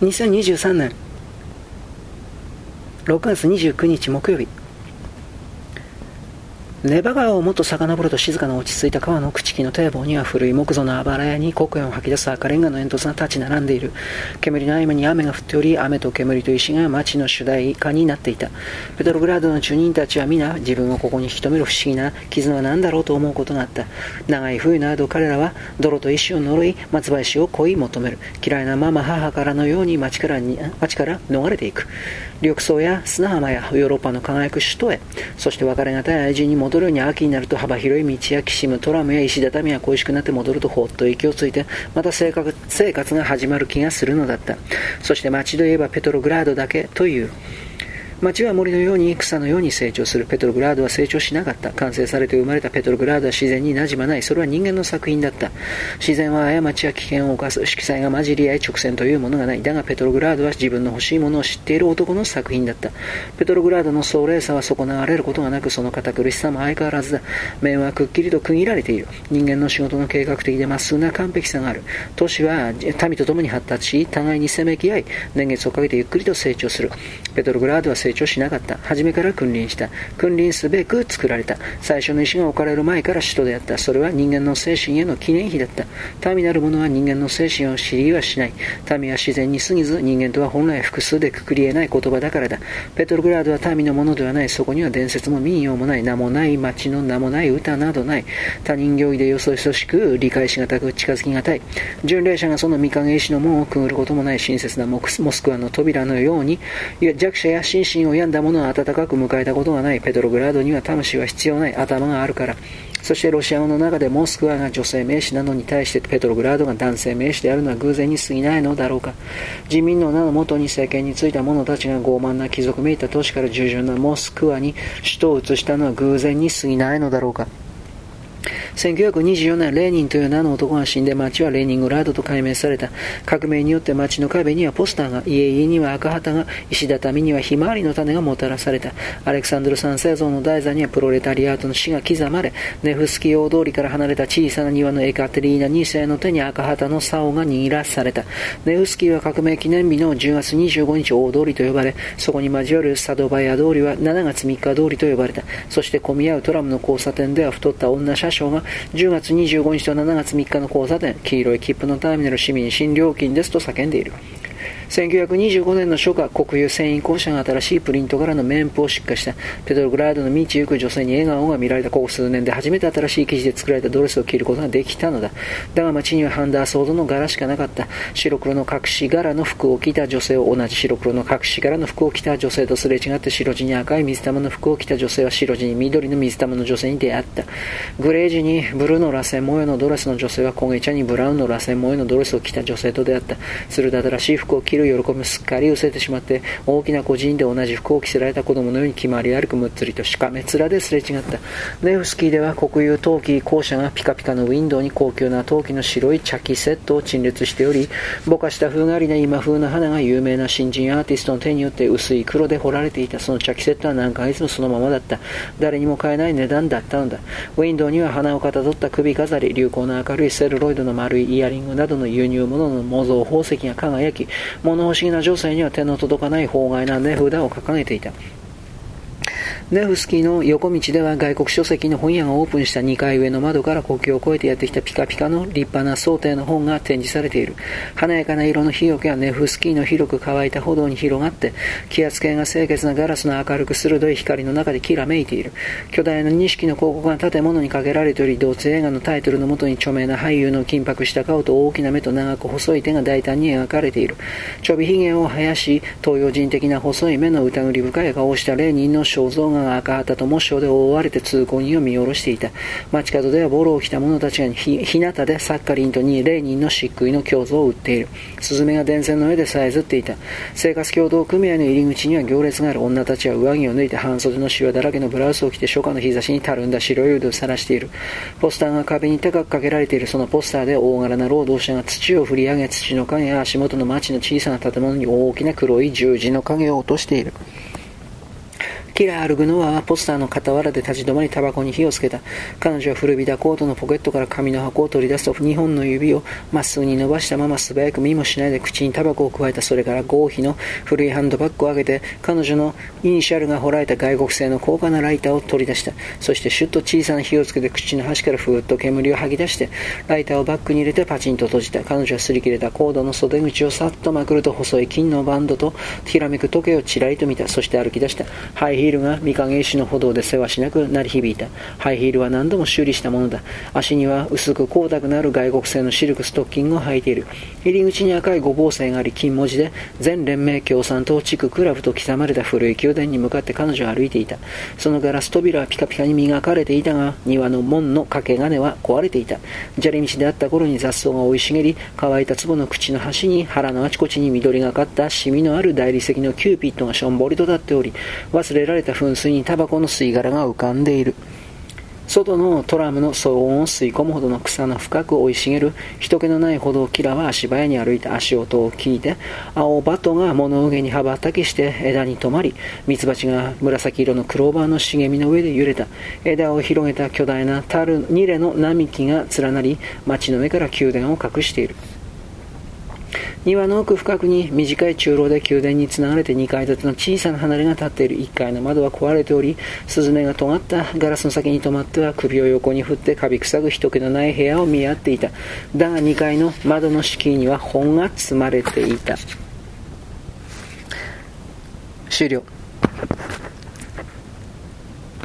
2023年6月29日木曜日。ネバ川をもっと遡ると静かな落ち着いた川の朽木の堤防には古い木造のあばら屋に黒煙を吐き出す赤レンガの煙突が立ち並んでいる。煙の合間に雨が降っており雨と煙と石が町の主題歌になっていた。ペトログラードの住人たちは皆自分をここに引き止める不思議な傷は何だろうと思うことがあった。長い冬の間彼らは泥と石を呪い松林を恋求める。嫌いなママ母からのように町からに町から逃れていく。緑藻や砂浜やヨーロッパの輝く首都へ。そして別れがたい愛人に戻るように秋になると幅広い道やきしむトラムや石畳は恋しくなって戻るとほっと息をついてまた生活生活が始まる気がするのだった。そして街といえばペトログラードだけという。町は森のように草のように成長する。ペトログラードは成長しなかった。完成されて生まれた。ペトログラードは自然に馴染まない。それは人間の作品だった。自然は過ちや危険を犯す。色彩が混じり合い直線というものがない。だがペトログラードは自分の欲しいものを知っている男の作品だった。ペトログラードの壮麗さは損なわれることがなくその堅苦しさも相変わらずだ。面はくっきりと区切られている。人間の仕事の計画的でまっすぐな完璧さがある。都市は民と共に発達し互いにせめき合い年月をかけてゆっくりと成長する。ペトログラードは成長しなかった。初めから君臨した。君臨すべく作られた。最初の石が置かれる前から首都であった。それは人間の精神への記念碑だった。民なる者は人間の精神を知りはしない。民は自然に過ぎず人間とは本来複数でくくり得ない言葉だからだ。ペトログラードは民のものではない。そこには伝説も民謡もない。名もない町の名もない歌などない。他人行儀でよそよそしく理解しがたく近づきがたい。巡礼者がその御影石の門をくぐることもない。親切なモスクワの扉のように弱者や心身を病んだ者は温かく迎えたことがない。ペトログラードには魂は必要ない。頭があるから。そしてロシア語の中でモスクワが女性名詞なのに対してペトログラードが男性名詞であるのは偶然に過ぎないのだろうか。人民の名のもとに政権についた者たちが傲慢な貴族めいた都市から従順なモスクワに首都を移したのは偶然に過ぎないのだろうか。1924年、レーニンという名の男が死んで街はレーニングラードと改名された。革命によって街の壁にはポスターが、家々には赤旗が、石畳にはひまわりの種がもたらされた。アレクサンドル三世像の台座にはプロレタリアートの死が刻まれ、ネフスキー大通りから離れた小さな庭のエカテリーナ2世の手に赤旗の竿が握らされた。ネフスキーは革命記念日の10月25日大通りと呼ばれ、そこに交わるサドバヤ通りは7月3日通りと呼ばれた。そして混み合うトラムの交差点では太った女車掌が10月25日と7月3日の交差点、黄色い切符のターミナル市民新料金ですと叫んでいる。1925年の初夏、国有繊維公社が新しいプリント柄の綿布を出荷した。ペトログラードの道行く女性に笑顔が見られたここ数年で初めて新しい生地で作られたドレスを着ることができたのだ。だが街にはハンダーソードの柄しかなかった。白黒の隠し柄の服を着た女性を同じ白黒の隠し柄の服を着た女性とすれ違って白地に赤い水玉の服を着た女性は白地に緑の水玉の女性に出会った。グレージにブルーの螺旋模様のドレスの女性は焦げ茶にブラウンの螺旋模様のドレスを着た女性と出会った。鋭新しい服を着る喜びもすっかり失せてしまって大きな個人で同じ服を着せられた子供のように決まり歩くむっつりとしかめ面ですれ違った。ネフスキーでは国有陶器校舎がピカピカのウィンドウに高級な陶器の白い茶器セットを陳列しておりぼかした風変わりな今風な花が有名な新人アーティストの手によって薄い黒で彫られていたその茶器セットは何ヶ月もそのままだった。誰にも買えない値段だったのだ。ウィンドウには花をかたどった首飾り流行の明るいセルロイドの丸いイヤリングなどの輸入物の模造宝石が輝き物欲しげな女性には手の届かない法外な値札を掲げていた。ネフスキーの横道では外国書籍の本屋がオープンした2階上の窓から国境を越えてやってきたピカピカの立派な想定の本が展示されている。華やかな色の日よけはネフスキーの広く乾いた歩道に広がって、気圧計が清潔なガラスの明るく鋭い光の中できらめいている。巨大な錦の広告が建物にかけられており、同通映画のタイトルのもとに著名な俳優の緊迫した顔と大きな目と長く細い手が大胆に描かれている。ちょびひげを生やし、東洋人的な細い目の疑り深い顔をしたレーニンの肖像がが赤旗と模章で覆われて通行人を見下ろしていた。街角ではボロを着た者た。ちがひ日向でサッカリンとにレーニンの漆喰の胸像を売っている。スズメが電線の上でさえずっていた。生活協同組合の入り口には行列がある女た。ちは上着を脱いで半袖のシワだらけのブラウスを着て初夏の日差しにた。るんだ白い腕を晒している。ポスターが壁に高くかけられているそのポスターで大柄な労働者が土を振り上げ土の影や足元の町の小さな建物に大きな黒い十字の影を落としている。キラ・アルグノワはポスターの傍らで立ち止まりタバコに火をつけた。彼女は古びたコートのポケットから紙の箱を取り出すと2本の指をまっすぐに伸ばしたまま素早く見もしないで口にタバコを加えた。それから合皮の古いハンドバッグを上げて彼女のイニシャルが彫られた外国製の高価なライターを取り出した。そしてシュッと小さな火をつけて口の端からふーっと煙を吐き出してライターをバッグに入れてパチンと閉じた。彼女は擦り切れたコードの袖口をさっとまくると細い金のバンドとひらめく時計をちらりと見た。そして歩き出した。ハイヒヒールが御影石の歩道でせわしなく鳴り響いた。ハイヒールは何度も修理したものだ。足には薄く光沢のある外国製のシルクストッキングを履いている。入り口に赤い五芒星があり、金文字で、全連盟共産党地区クラブと刻まれた古い宮殿に向かって彼女は歩いていた。そのガラス扉はピカピカに磨かれていたが、庭の門の掛け金は壊れていた。砂利道であったところに雑草が生い茂り、乾いた壺の口の端に腹のあちこちに緑がかったシミのある大理石のキューピッドがしょんぼりと立っており、忘れられた噴水にタバコの吸い殻が浮かんでいる。外のトラムの騒音を吸い込むほどの草の深く生い茂る人気のない歩道キラは足早に歩いた足音を聞いて青バトが物憂げに羽ばたきして枝に止まりミツバチが紫色のクローバーの茂みの上で揺れた枝を広げた巨大なタルニレの並木が連なり町の上から宮殿を隠している庭の奥深くに短い中廊で宮殿につながれて2階建ての小さな離れが立っている1階の窓は壊れておりスズメが尖ったガラスの先に止まっては首を横に振ってカビ臭く人気のない部屋を見合っていた。だが2階の窓の敷居には本が積まれていた。終了。